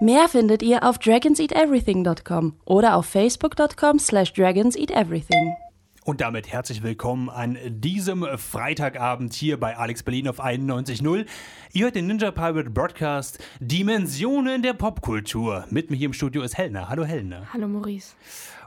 Mehr findet ihr auf dragonseateverything.com oder auf facebook.com slash dragonseateverything. Und damit herzlich willkommen an diesem Freitagabend hier bei Alex Berlin auf 91.0. Ihr hört den Ninja Pirate Broadcast Dimensionen der Popkultur. Mit mir hier im Studio ist Helena. Hallo Helena. Hallo Maurice.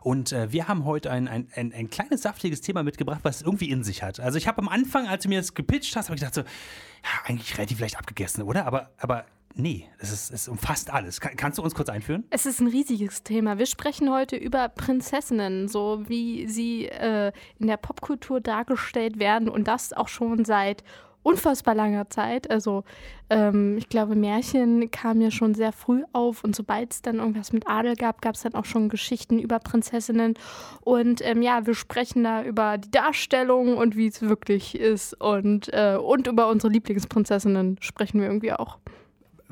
Und äh, wir haben heute ein, ein, ein, ein, kleines, saftiges Thema mitgebracht, was es irgendwie in sich hat. Also ich habe am Anfang, als du mir das gepitcht hast, habe ich gedacht so, ja, eigentlich relativ leicht abgegessen, oder? Aber, aber Nee, es, ist, es umfasst alles. Kann, kannst du uns kurz einführen? Es ist ein riesiges Thema. Wir sprechen heute über Prinzessinnen, so wie sie äh, in der Popkultur dargestellt werden und das auch schon seit unfassbar langer Zeit. Also ähm, ich glaube, Märchen kamen ja schon sehr früh auf und sobald es dann irgendwas mit Adel gab, gab es dann auch schon Geschichten über Prinzessinnen. Und ähm, ja, wir sprechen da über die Darstellung und wie es wirklich ist und, äh, und über unsere Lieblingsprinzessinnen sprechen wir irgendwie auch.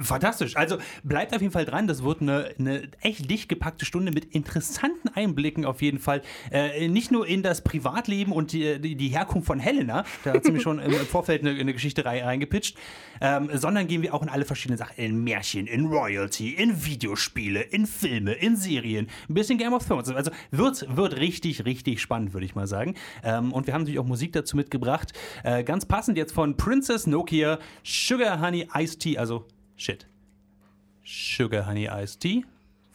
Fantastisch. Also bleibt auf jeden Fall dran. Das wird eine, eine echt dicht gepackte Stunde mit interessanten Einblicken auf jeden Fall. Äh, nicht nur in das Privatleben und die, die, Herkunft von Helena, da hat sie mir schon im Vorfeld eine, eine Geschichte reingepitcht, ähm, sondern gehen wir auch in alle verschiedenen Sachen. In Märchen, in Royalty, in Videospiele, in Filme, in Serien, ein bisschen Game of Thrones. Also wird, wird richtig, richtig spannend, würde ich mal sagen. Ähm, und wir haben natürlich auch Musik dazu mitgebracht. Äh, ganz passend jetzt von Princess Nokia, Sugar Honey Iced Tea, also Shit. Sugar Honey Iced Tea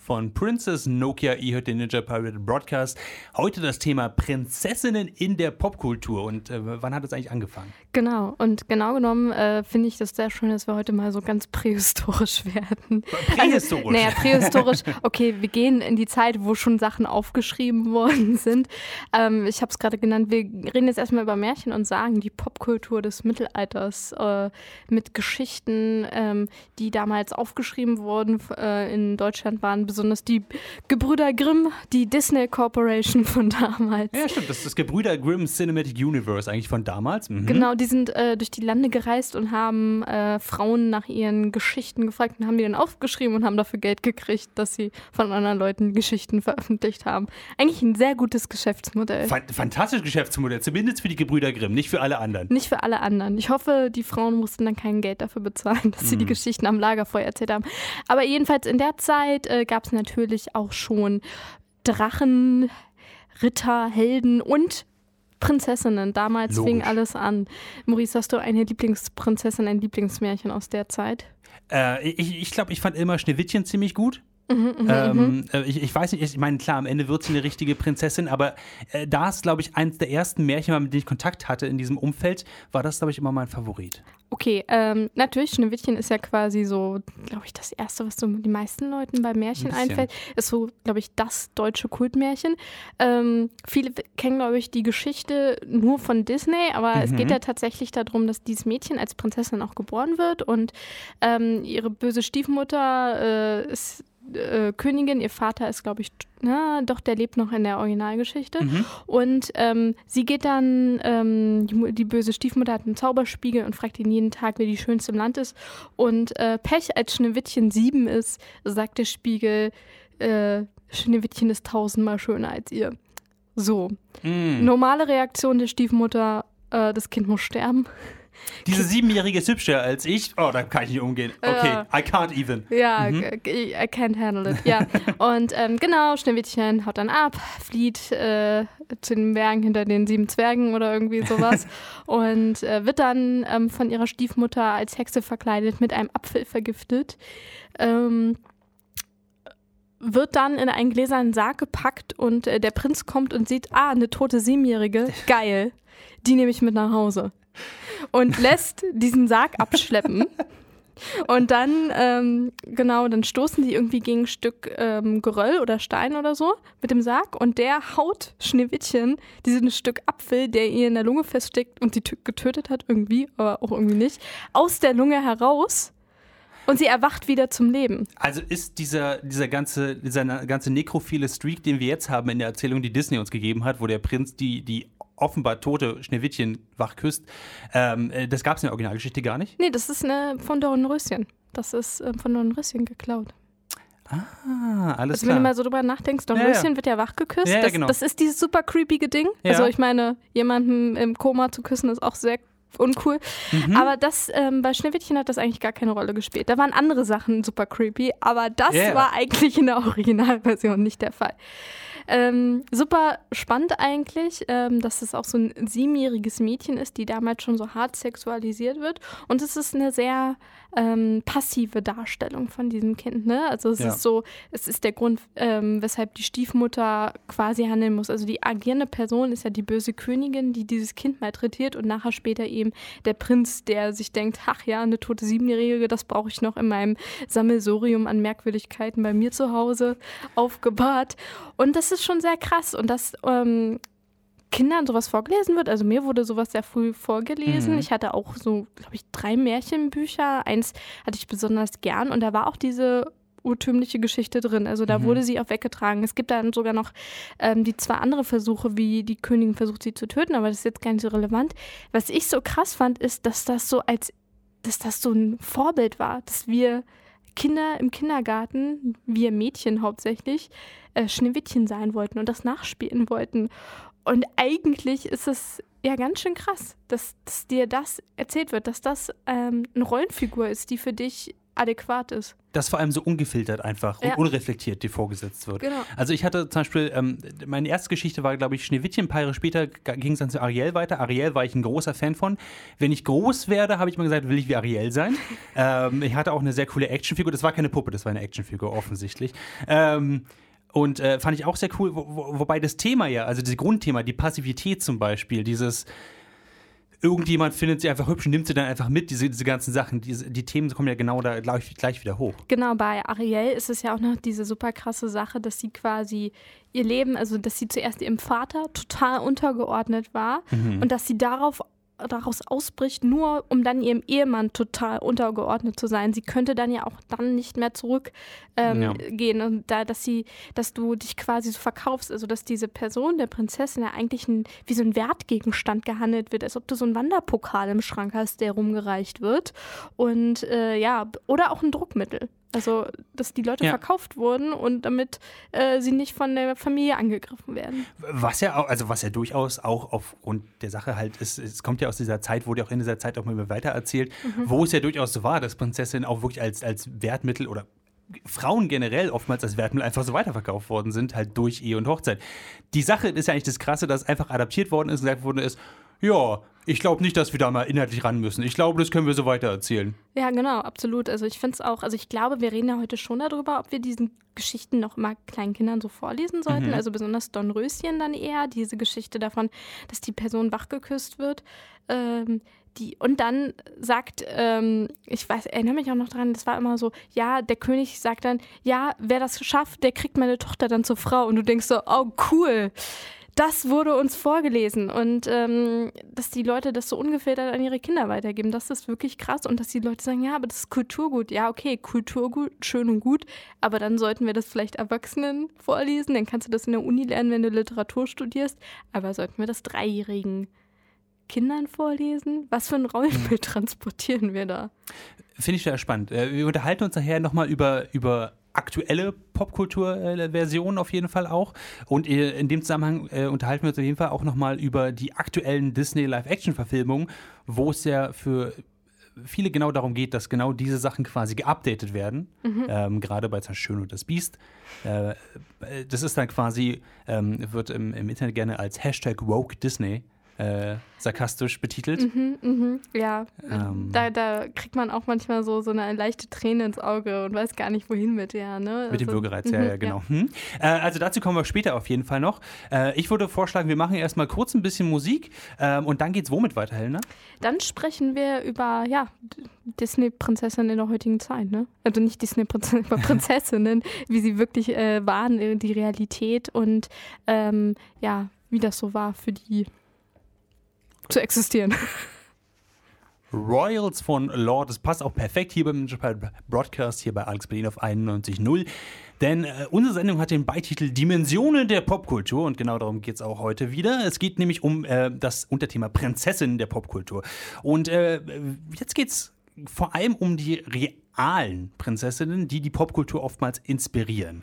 von Princess Nokia, ihr hört den Ninja Pirate Broadcast. Heute das Thema Prinzessinnen in der Popkultur. Und äh, wann hat es eigentlich angefangen? Genau, und genau genommen äh, finde ich das sehr schön, dass wir heute mal so ganz prähistorisch werden. Prähistorisch? Also, naja, prähistorisch. Okay, wir gehen in die Zeit, wo schon Sachen aufgeschrieben worden sind. Ähm, ich habe es gerade genannt, wir reden jetzt erstmal über Märchen und sagen die Popkultur des Mittelalters äh, mit Geschichten, ähm, die damals aufgeschrieben wurden, äh, in Deutschland waren besonders die Gebrüder Grimm, die Disney Corporation von damals. Ja, stimmt. Das ist das Gebrüder Grimm Cinematic Universe eigentlich von damals. Mhm. Genau, die sind äh, durch die Lande gereist und haben äh, Frauen nach ihren Geschichten gefragt und haben die dann aufgeschrieben und haben dafür Geld gekriegt, dass sie von anderen Leuten Geschichten veröffentlicht haben. Eigentlich ein sehr gutes Geschäftsmodell. Fantastisches Geschäftsmodell, zumindest für die Gebrüder Grimm, nicht für alle anderen. Nicht für alle anderen. Ich hoffe, die Frauen mussten dann kein Geld dafür bezahlen, dass sie die mhm. Geschichten am Lagerfeuer erzählt haben. Aber jedenfalls in der Zeit äh, gab gab es natürlich auch schon Drachen, Ritter, Helden und Prinzessinnen. Damals Logisch. fing alles an. Maurice, hast du eine Lieblingsprinzessin, ein Lieblingsmärchen aus der Zeit? Äh, ich ich glaube, ich fand immer Schneewittchen ziemlich gut. Mhm, mhm, ähm, mhm. äh, ich, ich, weiß nicht, ich meine, klar, am Ende wird sie eine richtige Prinzessin, aber äh, da ist, glaube ich, eines der ersten Märchen, mit denen ich Kontakt hatte in diesem Umfeld, war das, glaube ich, immer mein Favorit. Okay, ähm, natürlich, Schneewittchen ist ja quasi so, glaube ich, das Erste, was so den meisten Leuten bei Märchen einfällt. Ist so, glaube ich, das deutsche Kultmärchen. Ähm, viele kennen, glaube ich, die Geschichte nur von Disney, aber mhm. es geht ja tatsächlich darum, dass dieses Mädchen als Prinzessin auch geboren wird und ähm, ihre böse Stiefmutter äh, ist äh, Königin, ihr Vater ist, glaube ich, na, doch, der lebt noch in der Originalgeschichte. Mhm. Und ähm, sie geht dann, ähm, die, die, böse Stiefmutter hat einen Zauberspiegel und fragt ihn jeden Tag, wer die schönste im Land ist. Und äh, Pech, als Schneewittchen sieben ist, sagt der Spiegel, äh, Schneewittchen ist tausendmal schöner als ihr. So. Mhm. Normale Reaktion der Stiefmutter, äh, das Kind muss sterben. Diese Siebenjährige ist hübscher als ich. Oh, da kann ich nicht umgehen. Okay. I can't even. Ja, mhm. I can't handle it. Ja. Und ähm, genau, Schneewittchen haut dann ab, flieht äh, zu den Bergen hinter den sieben Zwergen oder irgendwie sowas und äh, wird dann ähm, von ihrer Stiefmutter als Hexe verkleidet mit einem Apfel vergiftet. Ähm, wird dann in einen gläsernen Sarg gepackt und äh, der Prinz kommt und sieht, ah, eine tote Siebenjährige, geil, die nehme ich mit nach Hause und lässt diesen Sarg abschleppen. Und dann, ähm, genau, dann stoßen die irgendwie gegen ein Stück ähm, Geröll oder Stein oder so mit dem Sarg und der haut Schneewittchen dieses Stück Apfel, der ihr in der Lunge feststeckt und sie getötet hat irgendwie, aber auch irgendwie nicht, aus der Lunge heraus. Und sie erwacht wieder zum Leben. Also ist dieser, dieser, ganze, dieser ganze nekrophile Streak, den wir jetzt haben in der Erzählung, die Disney uns gegeben hat, wo der Prinz die, die offenbar tote Schneewittchen wach küsst. Ähm, äh, das gab es in der Originalgeschichte gar nicht? Nee, das ist eine von Dornröschen. Das ist äh, von Dornröschen geklaut. Ah, alles also, klar. Wenn du mal so drüber nachdenkst, Dornröschen ja, ja. wird ja wach geküsst. Ja, das, genau. das, ist dieses super creepige Ding. Also ich meine, jemanden im Koma zu küssen ist auch sehr uncool. Mhm. Aber das, ähm, bei Schneewittchen hat das eigentlich gar keine Rolle gespielt. Da waren andere Sachen super creepy, aber das yeah. war eigentlich in der Originalversion nicht der Fall. Ähm, super spannend eigentlich, ähm, dass es auch so ein siebenjähriges Mädchen ist, die damals schon so hart sexualisiert wird. Und es ist eine sehr ähm, passive Darstellung von diesem Kind. Ne? Also es ja. ist so, es ist der Grund, ähm, weshalb die Stiefmutter quasi handeln muss. Also die agierende Person ist ja die böse Königin, die dieses Kind malträtiert und nachher später eben der Prinz, der sich denkt, ach ja, eine tote Siebenjährige, das brauche ich noch in meinem Sammelsorium an Merkwürdigkeiten bei mir zu Hause aufgebahrt. Und das ist schon sehr krass und das ähm, Kindern sowas vorgelesen wird. Also mir wurde sowas sehr früh vorgelesen. Mhm. Ich hatte auch so, glaube ich, drei Märchenbücher. Eins hatte ich besonders gern und da war auch diese urtümliche Geschichte drin. Also da mhm. wurde sie auch weggetragen. Es gibt dann sogar noch ähm, die zwei andere Versuche, wie die Königin versucht, sie zu töten, aber das ist jetzt gar nicht so relevant. Was ich so krass fand, ist, dass das so als, dass das so ein Vorbild war, dass wir Kinder im Kindergarten, wir Mädchen hauptsächlich, äh, Schneewittchen sein wollten und das nachspielen wollten. Und eigentlich ist es ja ganz schön krass, dass, dass dir das erzählt wird, dass das ähm, eine Rollenfigur ist, die für dich adäquat ist. Das vor allem so ungefiltert einfach ja. und unreflektiert dir vorgesetzt wird. Genau. Also ich hatte zum Beispiel, ähm, meine erste Geschichte war, glaube ich, Schneewittchen. Ein paar Jahre später ging es dann zu Ariel weiter. Ariel war ich ein großer Fan von. Wenn ich groß werde, habe ich mal gesagt, will ich wie Ariel sein. ähm, ich hatte auch eine sehr coole Actionfigur. Das war keine Puppe, das war eine Actionfigur, offensichtlich. Ähm, und äh, fand ich auch sehr cool, wo, wo, wobei das Thema ja, also das Grundthema, die Passivität zum Beispiel, dieses irgendjemand findet sie einfach hübsch und nimmt sie dann einfach mit, diese, diese ganzen Sachen. Diese, die Themen kommen ja genau da gleich, gleich wieder hoch. Genau, bei Ariel ist es ja auch noch diese super krasse Sache, dass sie quasi ihr Leben, also dass sie zuerst ihrem Vater total untergeordnet war mhm. und dass sie darauf daraus ausbricht, nur um dann ihrem Ehemann total untergeordnet zu sein. Sie könnte dann ja auch dann nicht mehr zurückgehen ähm, ja. und da, dass sie, dass du dich quasi so verkaufst, also dass diese Person der Prinzessin ja eigentlich ein, wie so ein Wertgegenstand gehandelt wird, als ob du so einen Wanderpokal im Schrank hast, der rumgereicht wird und äh, ja oder auch ein Druckmittel. Also, dass die Leute ja. verkauft wurden und damit äh, sie nicht von der Familie angegriffen werden. Was ja auch, also was ja durchaus auch aufgrund der Sache halt ist, es kommt ja aus dieser Zeit, wurde ja auch in dieser Zeit auch mal weiter erzählt, mhm. wo es ja durchaus so war, dass Prinzessinnen auch wirklich als, als Wertmittel oder Frauen generell oftmals als Wertmittel einfach so weiterverkauft worden sind, halt durch Ehe und Hochzeit. Die Sache ist ja eigentlich das Krasse, dass einfach adaptiert worden ist und gesagt worden ist, ja, ich glaube nicht, dass wir da mal inhaltlich ran müssen. Ich glaube, das können wir so weiter erzählen. Ja, genau, absolut. Also ich finde es auch, also ich glaube, wir reden ja heute schon darüber, ob wir diesen Geschichten noch mal kleinen Kindern so vorlesen sollten. Mhm. Also besonders Dornröschen dann eher, diese Geschichte davon, dass die Person wachgeküsst wird. Ähm, die, und dann sagt, ähm, ich weiß, erinnere mich auch noch dran, das war immer so, ja, der König sagt dann, ja, wer das schafft, der kriegt meine Tochter dann zur Frau. Und du denkst so, oh cool das wurde uns vorgelesen und ähm, dass die Leute das so ungefiltert an ihre Kinder weitergeben, das ist wirklich krass und dass die Leute sagen, ja, aber das ist Kulturgut. Ja, okay, Kulturgut, schön und gut, aber dann sollten wir das vielleicht Erwachsenen vorlesen, dann kannst du das in der Uni lernen, wenn du Literatur studierst, aber sollten wir das Dreijährigen Kindern vorlesen? Was für ein Rollenbild transportieren wir da? Finde ich sehr spannend. Äh, wir unterhalten uns nachher nochmal über, über aktuelle Popkultur-Version auf jeden Fall auch. Und äh, in dem Zusammenhang äh, unterhalten wir uns auf jeden Fall auch nochmal über die aktuellen Disney Live-Action-Verfilmungen, wo es ja für viele genau darum geht, dass genau diese Sachen quasi geupdatet werden. Mhm. Ähm, Gerade bei Schön und das Biest. Äh, das ist dann quasi, ähm, wird im, im Internet gerne als Hashtag Woke Disney äh, sarkastisch betitelt. Mhm, mhm, ja, ähm, da, da kriegt man auch manchmal so, so eine leichte Träne ins Auge und weiß gar nicht, wohin mit der. Ne? Mit dem also, Würgereiz, ja, mhm, ja, genau. Ja. Hm. Äh, also dazu kommen wir später auf jeden Fall noch. Äh, ich würde vorschlagen, wir machen erstmal kurz ein bisschen Musik ähm, und dann geht's womit weiter, Helena? Dann sprechen wir über, ja, Disney-Prinzessinnen in der heutigen Zeit, ne? Also nicht Disney-Prinzessinnen, aber Prinzessinnen, wie sie wirklich äh, waren, äh, die Realität und ähm, ja, wie das so war für die zu existieren. Royals von Lord. Das passt auch perfekt hier beim Broadcast, hier bei Alex Berlin auf 91.0. Denn äh, unsere Sendung hat den Beititel Dimensionen der Popkultur und genau darum geht es auch heute wieder. Es geht nämlich um äh, das Unterthema Prinzessin der Popkultur. Und äh, jetzt geht es vor allem um die realen Prinzessinnen, die die Popkultur oftmals inspirieren.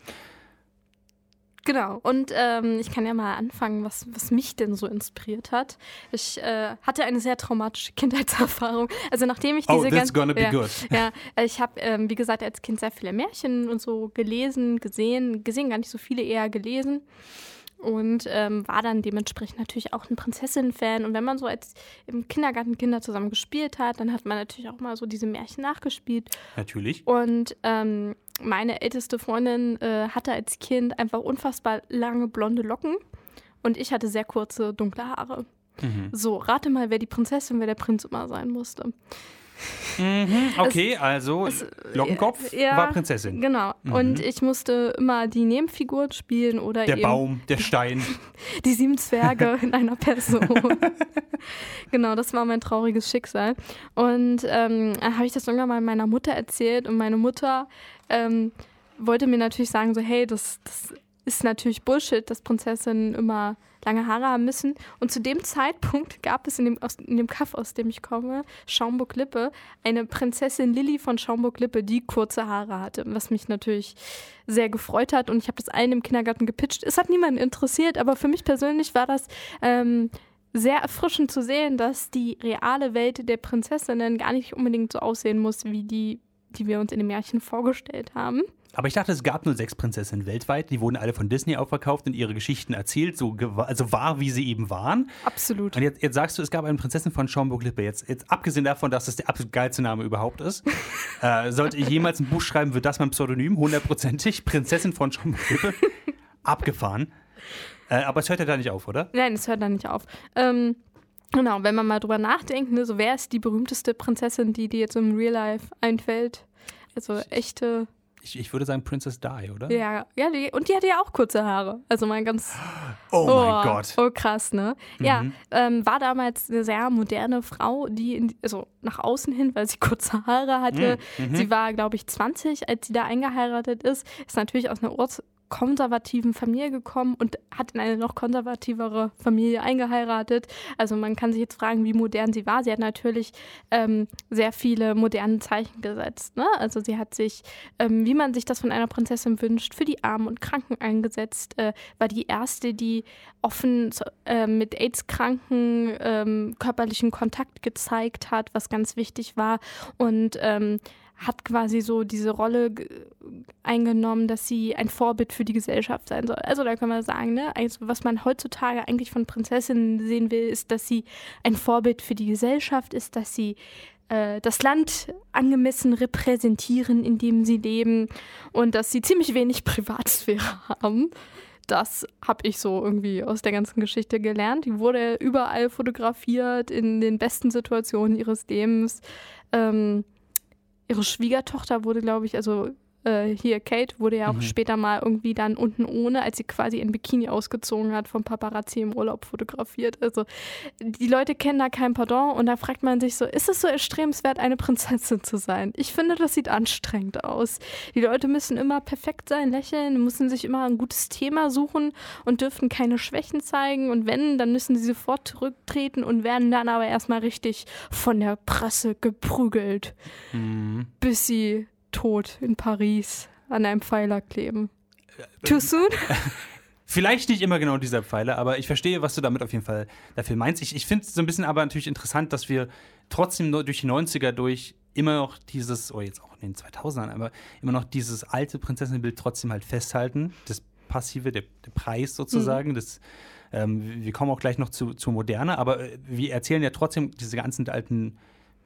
Genau, und ähm, ich kann ja mal anfangen, was, was mich denn so inspiriert hat. Ich äh, hatte eine sehr traumatische Kindheitserfahrung. Also nachdem ich Oh, diese that's ganzen- gonna be ja, good. Ja, äh, ich habe, ähm, wie gesagt, als Kind sehr viele Märchen und so gelesen, gesehen, gesehen, gar nicht so viele, eher gelesen. Und ähm, war dann dementsprechend natürlich auch ein Prinzessinnen-Fan. Und wenn man so als im Kindergarten Kinder zusammen gespielt hat, dann hat man natürlich auch mal so diese Märchen nachgespielt. Natürlich. Und ähm, meine älteste Freundin äh, hatte als Kind einfach unfassbar lange blonde Locken. Und ich hatte sehr kurze, dunkle Haare. Mhm. So, rate mal, wer die Prinzessin, wer der Prinz immer sein musste. Mhm, okay, also es- Lockenkopf ja, war Prinzessin. Genau. Und ich musste immer die Nebenfiguren spielen oder Der eben Baum, der Stein. die sieben Zwerge in einer Person. genau, das war mein trauriges Schicksal. Und ähm, habe ich das irgendwann mal meiner Mutter erzählt und meine Mutter ähm, wollte mir natürlich sagen, so hey, das, das ist natürlich Bullshit, dass Prinzessinnen immer lange Haare haben müssen. Und zu dem Zeitpunkt gab es in dem, aus, in dem Kaff, aus dem ich komme, Schaumburg-Lippe, eine Prinzessin Lilly von Schaumburg-Lippe, die kurze Haare hatte, was mich natürlich sehr gefreut hat. Und ich habe das allen im Kindergarten gepitcht. Es hat niemanden interessiert, aber für mich persönlich war das ähm, sehr erfrischend zu sehen, dass die reale Welt der Prinzessinnen gar nicht unbedingt so aussehen muss, wie die, die wir uns in den Märchen vorgestellt haben. Aber ich dachte, es gab nur sechs Prinzessinnen weltweit. Die wurden alle von Disney aufverkauft und ihre Geschichten erzählt, so also wahr, wie sie eben waren. Absolut. Und jetzt, jetzt sagst du, es gab eine Prinzessin von Schaumburg-Lippe. Jetzt, jetzt abgesehen davon, dass das der absolut geilste Name überhaupt ist, äh, sollte ich jemals ein Buch schreiben, wird das mein Pseudonym, hundertprozentig. Prinzessin von Schaumburg-Lippe. Abgefahren. Äh, aber es hört ja da nicht auf, oder? Nein, es hört da nicht auf. Ähm, genau, wenn man mal drüber nachdenkt, ne, so wer ist die berühmteste Prinzessin, die dir jetzt im Real Life einfällt? Also echte, Ich, ich würde sagen Princess Di, oder? ja, ja, die, und die hatte ja auch kurze Haare. Also mal ganz Oh, mein Gott. Oh, krass, ne? Ja, ähm, war damals eine sehr moderne Frau, die in, also nach außen hin, weil sie kurze Haare hatte. Sie war, glaube ich, 20, als sie da eingeheiratet ist. Ist natürlich aus einer konservativen Familie gekommen und hat in eine noch konservativere Familie eingeheiratet. Also man kann sich jetzt fragen, wie modern sie war. Sie hat natürlich ähm, sehr viele moderne Zeichen gesetzt. Ne? Also sie hat sich, ähm, wie man sich das von einer Prinzessin wünscht, für die Armen und Kranken eingesetzt. Äh, war die erste, die offen zu- äh, mit AIDS-Kranken ähm, körperlichen Kontakt gezeigt hat, was ganz wichtig war. Und ähm, hat quasi so diese Rolle ge- eingenommen, dass sie ein Vorbild für die Gesellschaft sein soll. Also da kann man sagen, ne, also was man heutzutage eigentlich von Prinzessinnen sehen will, ist, dass sie ein Vorbild für die Gesellschaft ist, dass sie äh, das Land angemessen repräsentieren, in dem sie leben und dass sie ziemlich wenig Privatsphäre haben. Das habe ich so irgendwie aus der ganzen Geschichte gelernt. Die wurde überall fotografiert, in den besten Situationen ihres Lebens. Ähm, ihre Schwiegertochter wurde, glaube ich, also äh, hier Kate wurde ja auch Mhm. später mal irgendwie dann unten ohne, als sie quasi in Bikini ausgezogen hat, vom Paparazzi im Urlaub fotografiert. Also die Leute kennen da kein Pardon und da fragt man sich so, ist es so erstrebenswert, eine Prinzessin zu sein? Ich finde, das sieht anstrengend aus. Die Leute müssen immer perfekt sein, lächeln, müssen sich immer ein gutes Thema suchen und dürfen keine Schwächen zeigen. Und wenn, dann müssen sie sofort zurücktreten und werden dann aber erstmal richtig von der Presse geprügelt, Mhm. bis sie tot in Paris an einem Pfeiler kleben. Too soon? Vielleicht nicht immer genau dieser Pfeiler, aber ich verstehe, was du damit auf jeden Fall dafür meinst. Ich, ich finde es so ein bisschen aber natürlich interessant, dass wir trotzdem durch die 90er durch immer noch dieses, oh jetzt auch in den 2000ern, aber immer noch dieses alte Prinzessinnenbild trotzdem halt festhalten. Das Passive, der, der Preis sozusagen. Das, ähm, wir kommen auch gleich noch zu, zu Moderne, aber äh, wir erzählen ja trotzdem diese ganzen alten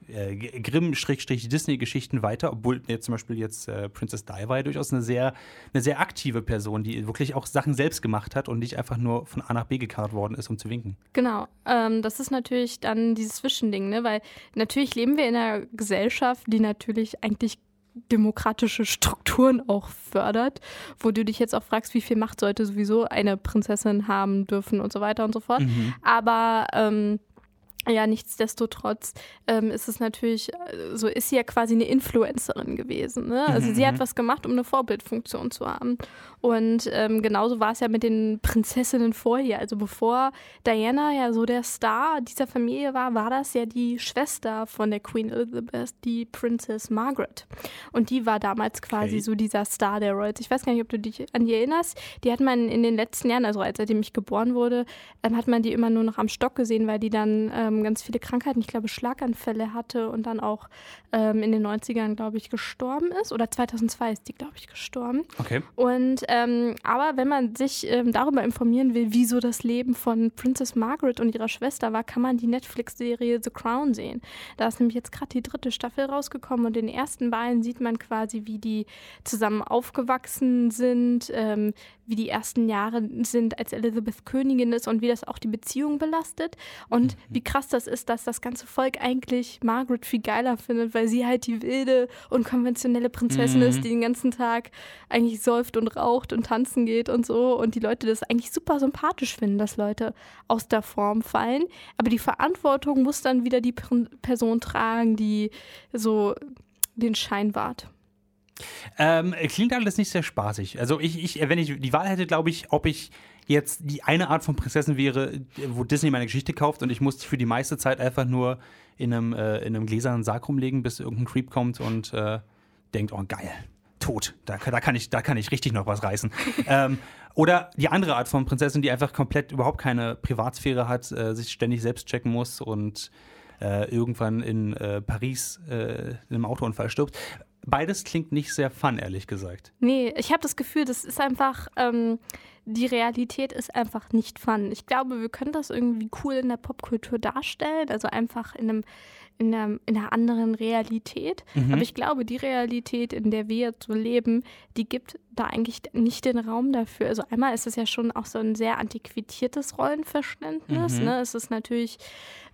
äh, Grimm-Disney-Geschichten weiter, obwohl jetzt zum Beispiel jetzt äh, Princess Di war ja durchaus eine sehr, eine sehr aktive Person, die wirklich auch Sachen selbst gemacht hat und nicht einfach nur von A nach B gekarrt worden ist, um zu winken. Genau, ähm, das ist natürlich dann dieses Zwischending, ne? weil natürlich leben wir in einer Gesellschaft, die natürlich eigentlich demokratische Strukturen auch fördert, wo du dich jetzt auch fragst, wie viel Macht sollte sowieso eine Prinzessin haben dürfen und so weiter und so fort. Aber ähm, ja, nichtsdestotrotz ähm, ist es natürlich, äh, so ist sie ja quasi eine Influencerin gewesen. Ne? Also Mhm, sie hat mhm. was gemacht, um eine Vorbildfunktion zu haben. Und ähm, genauso war es ja mit den Prinzessinnen vor ihr. Also bevor Diana ja so der Star dieser Familie war, war das ja die Schwester von der Queen Elizabeth, die Princess Margaret. Und die war damals quasi Okay. so dieser Star der Royals. Ich weiß gar nicht, ob du dich an die erinnerst. Die hat man in den letzten Jahren, also als seitdem ich geboren wurde, ähm, hat man die immer nur noch am Stock gesehen, weil die dann ähm, ganz viele Krankheiten, ich glaube Schlaganfälle hatte und dann auch ähm, in den 90ern, glaube ich, gestorben ist. Oder 2002 ist die, glaube ich, gestorben. Okay. Und ähm, aber wenn man sich ähm, darüber informieren will, wie so das Leben von Princess Margaret und ihrer Schwester war, kann man die Netflix-Serie The Crown sehen. Da ist nämlich jetzt gerade die dritte Staffel rausgekommen und in den ersten beiden sieht man quasi, wie die zusammen aufgewachsen sind, ähm, wie die ersten Jahre sind, als Elizabeth Königin ist und wie das auch die Beziehung belastet. Und wie krass das ist, dass das ganze Volk eigentlich Margaret viel geiler findet, weil sie halt die wilde und konventionelle Prinzessin Mhm. ist, die den ganzen Tag eigentlich säuft und raucht und tanzen geht und so. Und die Leute das eigentlich super sympathisch finden, dass Leute aus der Form fallen. Aber die Verantwortung muss dann wieder die Per- Person tragen, die so den Schein wahrt. Ähm, klingt alles nicht sehr spaßig. Also ich, ich wenn ich die Wahl hätte, glaube ich, ob ich jetzt die eine Art von Prinzessin wäre, wo Disney meine Geschichte kauft und ich muss für die meiste Zeit einfach nur in einem, äh, in einem gläsernen Sarg rumlegen, bis irgendein Creep kommt und äh, denkt, oh geil, tot, da, da, kann ich, da kann ich richtig noch was reißen. ähm, oder die andere Art von Prinzessin, die einfach komplett überhaupt keine Privatsphäre hat, äh, sich ständig selbst checken muss und äh, irgendwann in äh, Paris äh, in einem Autounfall stirbt. Beides klingt nicht sehr fun, ehrlich gesagt. Nee, ich habe das Gefühl, das ist einfach, ähm, die Realität ist einfach nicht fun. Ich glaube, wir können das irgendwie cool in der Popkultur darstellen, also einfach in einem in einer, in einer anderen Realität. Aber ich glaube, die Realität, in der wir jetzt so leben, die gibt da eigentlich nicht den Raum dafür. Also einmal ist es ja schon auch so ein sehr antiquitiertes Rollenverständnis. Mhm. Ne? Es ist natürlich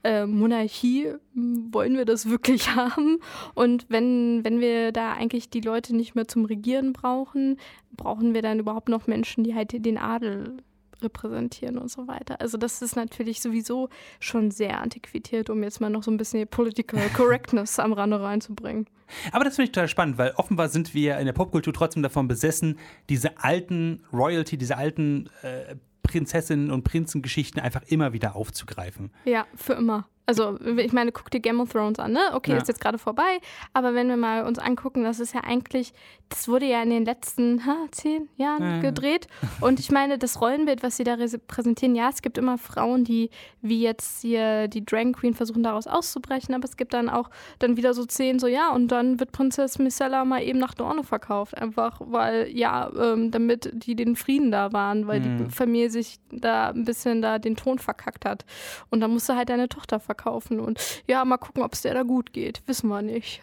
äh, Monarchie, wollen wir das wirklich haben? Und wenn, wenn wir da eigentlich die Leute nicht mehr zum Regieren brauchen, brauchen wir dann überhaupt noch Menschen, die halt den Adel repräsentieren und so weiter. Also das ist natürlich sowieso schon sehr antiquiert, um jetzt mal noch so ein bisschen Political Correctness am Rande reinzubringen. Aber das finde ich total spannend, weil offenbar sind wir in der Popkultur trotzdem davon besessen, diese alten Royalty, diese alten äh, Prinzessinnen und Prinzengeschichten einfach immer wieder aufzugreifen. Ja, für immer. Also, ich meine, guck dir Game of Thrones an, ne? Okay, Ja. ist jetzt gerade vorbei, aber wenn wir mal uns angucken, das ist ja eigentlich, das wurde ja in den letzten ha, zehn Jahren Ja. gedreht. Und ich meine, das Rollenbild, was sie da präsentieren, ja, es gibt immer Frauen, die, wie jetzt hier die Dragon Queen, versuchen daraus auszubrechen, aber es gibt dann auch dann wieder so Szenen, so ja, und dann wird Prinzessin Micella mal eben nach Dorne verkauft, einfach weil, ja, ähm, damit die den Frieden da waren, weil Mhm. die Familie sich da ein bisschen da den Ton verkackt hat. Und dann musst du halt deine Tochter verkaufen. Und ja, mal gucken, ob es der da gut geht. Wissen wir nicht.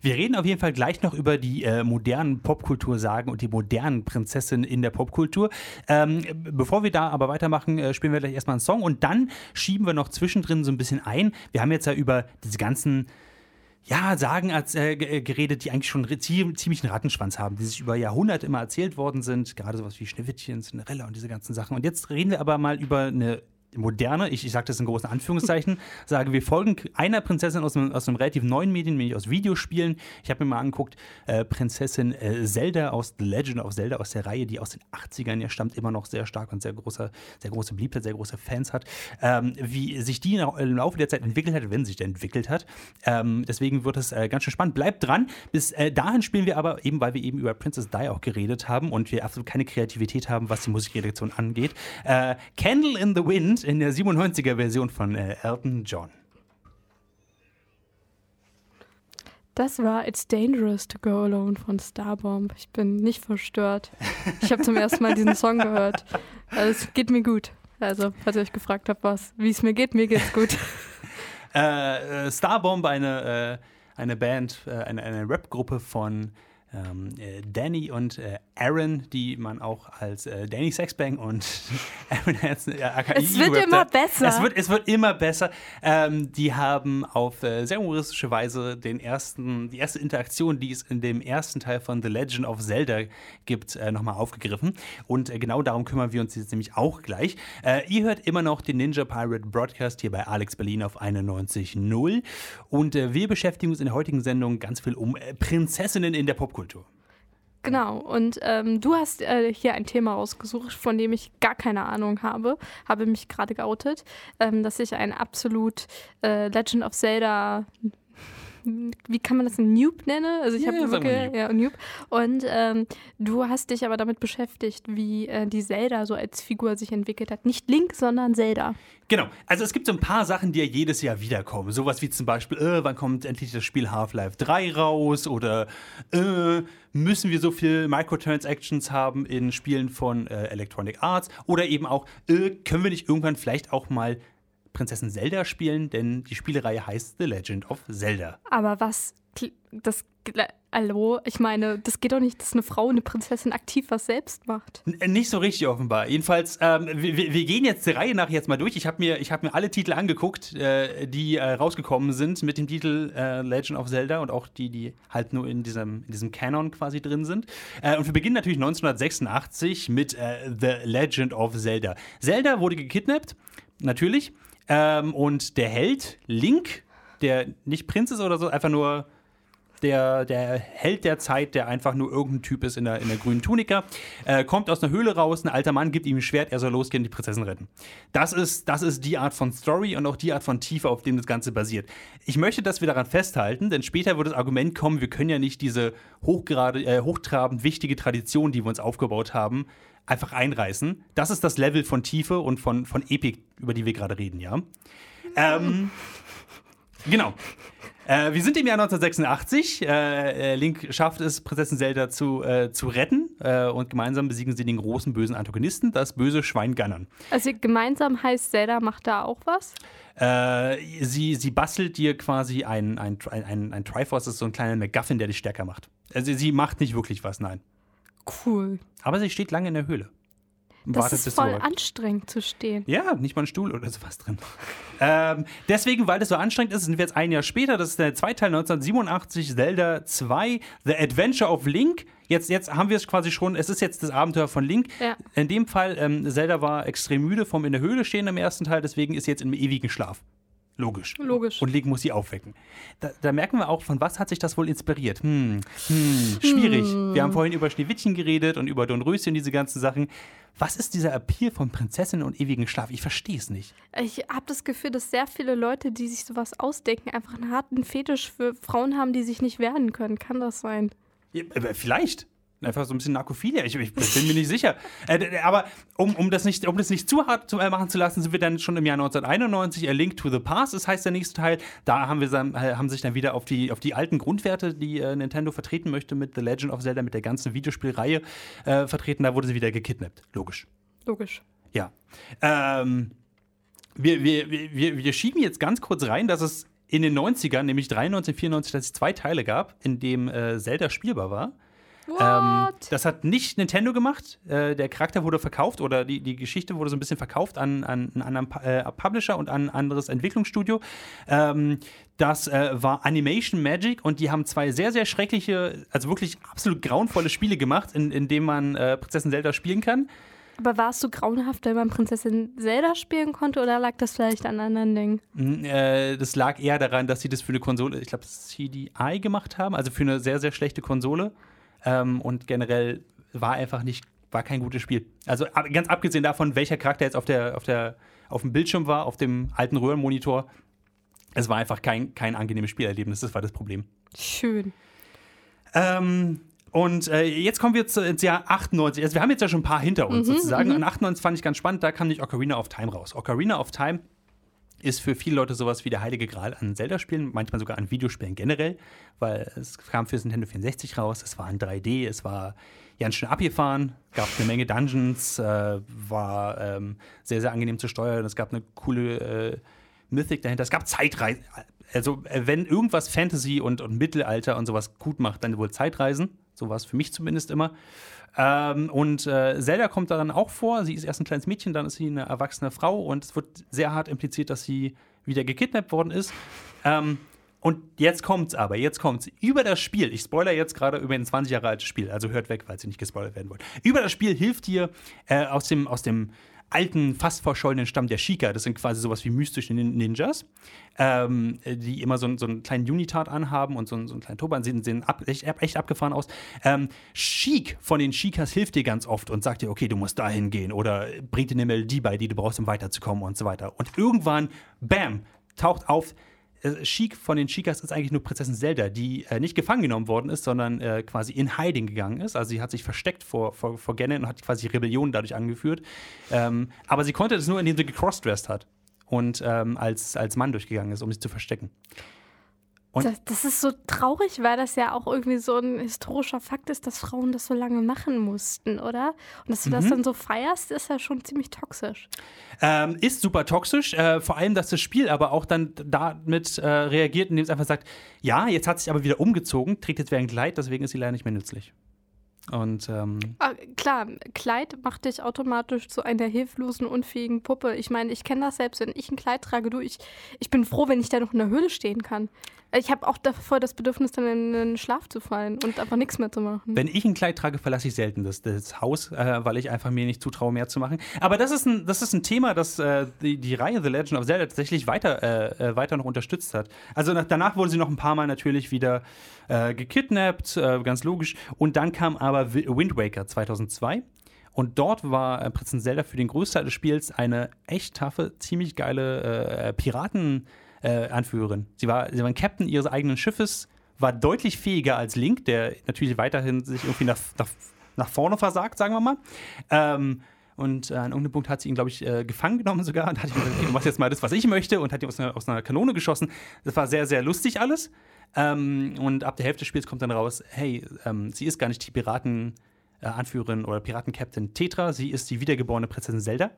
Wir reden auf jeden Fall gleich noch über die äh, modernen Popkultursagen und die modernen Prinzessinnen in der Popkultur. Ähm, bevor wir da aber weitermachen, äh, spielen wir gleich erstmal einen Song und dann schieben wir noch zwischendrin so ein bisschen ein. Wir haben jetzt ja über diese ganzen ja, Sagen als, äh, äh, geredet, die eigentlich schon ziemlich einen Rattenschwanz haben, die sich über Jahrhunderte immer erzählt worden sind. Gerade sowas wie Schneewittchen, Cinderella und diese ganzen Sachen. Und jetzt reden wir aber mal über eine moderne, ich, ich sage das in großen Anführungszeichen, sagen wir folgen einer Prinzessin aus einem, aus einem relativ neuen Medien, nämlich aus Videospielen. Ich habe mir mal angeguckt, äh, Prinzessin äh, Zelda aus The Legend of Zelda aus der Reihe, die aus den 80ern ja stammt, immer noch sehr stark und sehr große, sehr große Beliebtheit, sehr große Fans hat. Ähm, wie sich die im Laufe der Zeit entwickelt hat, wenn sie sich denn entwickelt hat. Ähm, deswegen wird es äh, ganz schön spannend. Bleibt dran. Bis äh, dahin spielen wir aber, eben weil wir eben über Princess Di auch geredet haben und wir absolut keine Kreativität haben, was die Musikredaktion angeht. Äh, Candle in the Wind in der 97er-Version von äh, Elton John. Das war It's Dangerous to Go Alone von Starbomb. Ich bin nicht verstört. Ich habe zum ersten Mal diesen Song gehört. Also, es geht mir gut. Also, falls ihr euch gefragt habt, was, wie es mir geht, mir geht's gut. Äh, äh, Starbomb, eine, äh, eine Band, äh, eine, eine Rap-Gruppe von ähm, äh, Danny und äh, Aaron, die man auch als äh, Danny Sexbang und Aaron Hansen, äh, AKI Es wird immer hat. besser. Es wird, es wird immer besser. Ähm, die haben auf äh, sehr humoristische Weise den ersten, die erste Interaktion, die es in dem ersten Teil von The Legend of Zelda gibt, äh, nochmal aufgegriffen. Und äh, genau darum kümmern wir uns jetzt nämlich auch gleich. Ihr hört immer noch den Ninja Pirate Broadcast hier bei Alex Berlin auf 91.0. Und wir beschäftigen uns in der heutigen Sendung ganz viel um Prinzessinnen in der Popkultur. Genau, und ähm, du hast äh, hier ein Thema rausgesucht, von dem ich gar keine Ahnung habe. Habe mich gerade geoutet, ähm, dass ich ein absolut äh, Legend of Zelda, wie kann man das, ein Noob nenne? Also ich Ja, habe wirklich, ja, Noob. Und ähm, du hast dich aber damit beschäftigt, wie äh, die Zelda so als Figur sich entwickelt hat. Nicht Link, sondern Zelda. Genau, also es gibt so ein paar Sachen, die ja jedes Jahr wiederkommen. Sowas wie zum Beispiel, äh, wann kommt endlich das Spiel Half-Life 3 raus? Oder äh, müssen wir so viel Microtransactions haben in Spielen von äh, Electronic Arts? Oder eben auch, äh, können wir nicht irgendwann vielleicht auch mal Prinzessin Zelda spielen? Denn die Spielereihe heißt The Legend of Zelda. Aber was, das, hallo, ich meine, das geht doch nicht, dass eine Frau, eine Prinzessin aktiv was selbst macht. N äh, nicht so richtig offenbar. Jedenfalls, ähm, wir, gehen jetzt der Reihe nach jetzt mal durch. Ich habe mir, ich hab mir alle Titel angeguckt, äh, die äh, rausgekommen sind mit dem Titel äh, Legend of Zelda und auch die, die halt nur in diesem, in diesem Canon quasi drin sind. Äh, und wir beginnen natürlich 1986 mit äh, The Legend of Zelda. Zelda wurde gekidnappt, natürlich. Ähm, und der Held, Link, der nicht Prinz ist oder so, einfach nur der, der Held der Zeit, der einfach nur irgendein Typ ist in der, in der grünen Tunika, äh, kommt aus einer Höhle raus, ein alter Mann gibt ihm ein Schwert, er soll losgehen und die Prinzessin retten. Das ist, das ist die Art von Story und auch die Art von Tiefe, auf dem das Ganze basiert. Ich möchte, dass wir daran festhalten, denn später wird das Argument kommen, wir können ja nicht diese hochgerade, äh, hochtrabend wichtige Tradition, die wir uns aufgebaut haben, einfach einreißen. Das ist das Level von Tiefe und von, von Epik, über die wir gerade reden, ja. Ähm, genau. Äh, wir sind im Jahr 1986. Äh, äh, Link schafft es, Prinzessin Zelda zu, äh, zu retten äh, und gemeinsam besiegen sie den großen bösen Antagonisten, das böse Schwein Ganon. Also gemeinsam heißt Zelda macht da auch was? Äh, sie, sie bastelt dir quasi ein, ein, ein, ein, ein Triforce, das ist so ein kleiner MacGuffin, der dich stärker macht. Also sie macht nicht wirklich was, nein. Cool. Aber sie steht lange in der Höhle. Das ist voll anstrengend zu stehen. Ja, nicht mal ein Stuhl oder sowas drin. ähm, deswegen, weil das so anstrengend ist, sind wir jetzt ein Jahr später. Das ist der zweite Teil 1987, Zelda 2, The Adventure of Link. Jetzt, jetzt haben wir es quasi schon, es ist jetzt das Abenteuer von Link. Ja. In dem Fall, ähm, Zelda war extrem müde vom in der Höhle stehen im ersten Teil, deswegen ist sie jetzt im ewigen Schlaf. Logisch. Logisch. Und Link muss sie aufwecken. Da, da merken wir auch, von was hat sich das wohl inspiriert? Hm, hm, schwierig. Wir haben vorhin über Schneewittchen geredet und über Dornröschen, diese ganzen Sachen. Was ist dieser Appeal von Prinzessinnen und ewigen Schlaf? Ich verstehe es nicht. Ich habe das Gefühl, dass sehr viele Leute, die sich sowas ausdenken, einfach einen harten Fetisch für Frauen haben, die sich nicht wehren können. Kann das sein? Ja, vielleicht. Einfach so ein bisschen Narkophilia. Ich, ich bin mir nicht sicher. Äh, aber um, um, das nicht, um das nicht zu hart zu, äh, machen zu lassen, sind wir dann schon im Jahr 1991. A Link to the Past, das heißt der nächste Teil. Da haben wir äh, haben sich dann wieder auf die, auf die alten Grundwerte, die äh, Nintendo vertreten möchte, mit The Legend of Zelda, mit der ganzen Videospielreihe äh, vertreten. Da wurde sie wieder gekidnappt. Logisch. Logisch. Ja. Ähm, wir, wir, wir, wir schieben jetzt ganz kurz rein, dass es in den 90ern, nämlich 93, 94, dass es zwei Teile gab, in dem äh, Zelda spielbar war. Ähm, das hat nicht Nintendo gemacht. Äh, der Charakter wurde verkauft oder die, die Geschichte wurde so ein bisschen verkauft an, an einen anderen äh, Publisher und an ein anderes Entwicklungsstudio. Ähm, das äh, war Animation Magic und die haben zwei sehr, sehr schreckliche, also wirklich absolut grauenvolle Spiele gemacht, in, in denen man äh, Prinzessin Zelda spielen kann. Aber war es so grauenhaft, weil man Prinzessin Zelda spielen konnte oder lag das vielleicht an anderen Dingen? Mm, Äh, das lag eher daran, dass sie das für eine Konsole, ich glaube, CDI gemacht haben, also für eine sehr, sehr schlechte Konsole. Ähm, und generell war einfach nicht, war kein gutes Spiel. Also ab, ganz abgesehen davon, welcher Charakter jetzt auf, der, auf, der, auf dem Bildschirm war, auf dem alten Röhrenmonitor, es war einfach kein, kein angenehmes Spielerlebnis, das war das Problem. Schön. Ähm, und äh, jetzt kommen wir zu, ins Jahr 98. Also wir haben jetzt ja schon ein paar hinter uns sozusagen. Und 98 fand ich ganz spannend, da kam nicht Ocarina of Time raus. Ocarina of Time ist für viele Leute sowas wie der heilige Gral an Zelda-Spielen, manchmal sogar an Videospielen generell, weil es kam für das Nintendo 64 raus, es war in 3D, es war ganz schön abgefahren, gab eine Menge Dungeons, äh, war ähm, sehr, sehr angenehm zu steuern, es gab eine coole äh, Mythic dahinter, es gab Zeitreisen. Also, äh, wenn irgendwas Fantasy und, und Mittelalter und sowas gut macht, dann wohl Zeitreisen. So war es für mich zumindest immer. Ähm, und äh, Zelda kommt daran auch vor. Sie ist erst ein kleines Mädchen, dann ist sie eine erwachsene Frau und es wird sehr hart impliziert, dass sie wieder gekidnappt worden ist. Ähm, und jetzt kommt's aber, jetzt kommt's. Über das Spiel, ich spoiler jetzt gerade über ein 20 Jahre altes Spiel, also hört weg, weil sie nicht gespoilert werden wollt. Über das Spiel hilft dir äh, aus, dem, aus dem alten, fast verschollenen Stamm der Shika. Das sind quasi sowas wie mystische Ninjas, ähm, die immer so, so einen kleinen Unitat anhaben und so, so einen kleinen Turban, sehen, sehen ab, echt, echt, abgefahren aus. Ähm, Sheik von den Shikas hilft dir ganz oft und sagt dir, okay, du musst dahin gehen oder bringt dir eine Melodie bei, die du brauchst, um weiterzukommen und so weiter. Und irgendwann, bam, taucht auf, Äh, von den Chikas ist eigentlich nur Prinzessin Zelda, die äh, nicht gefangen genommen worden ist, sondern äh, quasi in Hiding gegangen ist. Also sie hat sich versteckt vor, vor, vor Ganon und hat quasi Rebellion dadurch angeführt. Ähm, aber sie konnte das nur, indem sie gecrossdressed hat und ähm, als, als Mann durchgegangen ist, um sich zu verstecken. Das, das, ist so traurig, weil das ja auch irgendwie so ein historischer Fakt ist, dass Frauen das so lange machen mussten, oder? Und dass du mhm. das dann so feierst, ist ja schon ziemlich toxisch. Ähm, ist super toxisch, äh, vor allem, dass das Spiel aber auch dann damit äh, reagiert, indem es einfach sagt, ja, jetzt hat sich aber wieder umgezogen, trägt jetzt wieder ein Kleid, deswegen ist sie leider nicht mehr nützlich. Und ähm ah, klar, Kleid macht dich automatisch zu einer hilflosen, unfähigen Puppe. Ich meine, ich kenne das selbst, wenn ich ein Kleid trage. Du, ich, ich bin froh, wenn ich da noch in der Höhle stehen kann. Ich habe auch davor das Bedürfnis, dann in den Schlaf zu fallen und einfach nichts mehr zu machen. Wenn ich ein Kleid trage, verlasse ich selten das, das Haus, äh, weil ich einfach mir nicht zutraue, mehr zu machen. Aber das ist ein, das ist ein Thema, das äh, die, die Reihe The Legend of Zelda tatsächlich weiter, äh, äh weiter noch unterstützt hat. Also nach, danach wurde sie noch ein paar Mal natürlich wieder äh, gekidnappt, äh, ganz logisch. Und dann kam aber Wind Waker 2002. Und dort war Prinzessin Zelda für den Großteil des Spiels eine echt taffe, ziemlich geile Piraten- äh, Anführerin. Sie war, sie war ein Captain ihres eigenen Schiffes, war deutlich fähiger als Link, der natürlich weiterhin sich irgendwie nach, nach, nach vorne versagt, sagen wir mal. Ähm, und äh, an irgendeinem Punkt hat sie ihn, glaube ich, äh, gefangen genommen sogar und hat ihm gesagt, okay, du machst jetzt mal das, was ich möchte und hat ihn aus einer, aus einer Kanone geschossen. Das war sehr, sehr lustig alles. Ähm, und ab der Hälfte des Spiels kommt dann raus, hey, ähm, sie ist gar nicht die Piraten-Anführerin äh, oder Piraten-Captain Tetra, sie ist die wiedergeborene Prinzessin Zelda.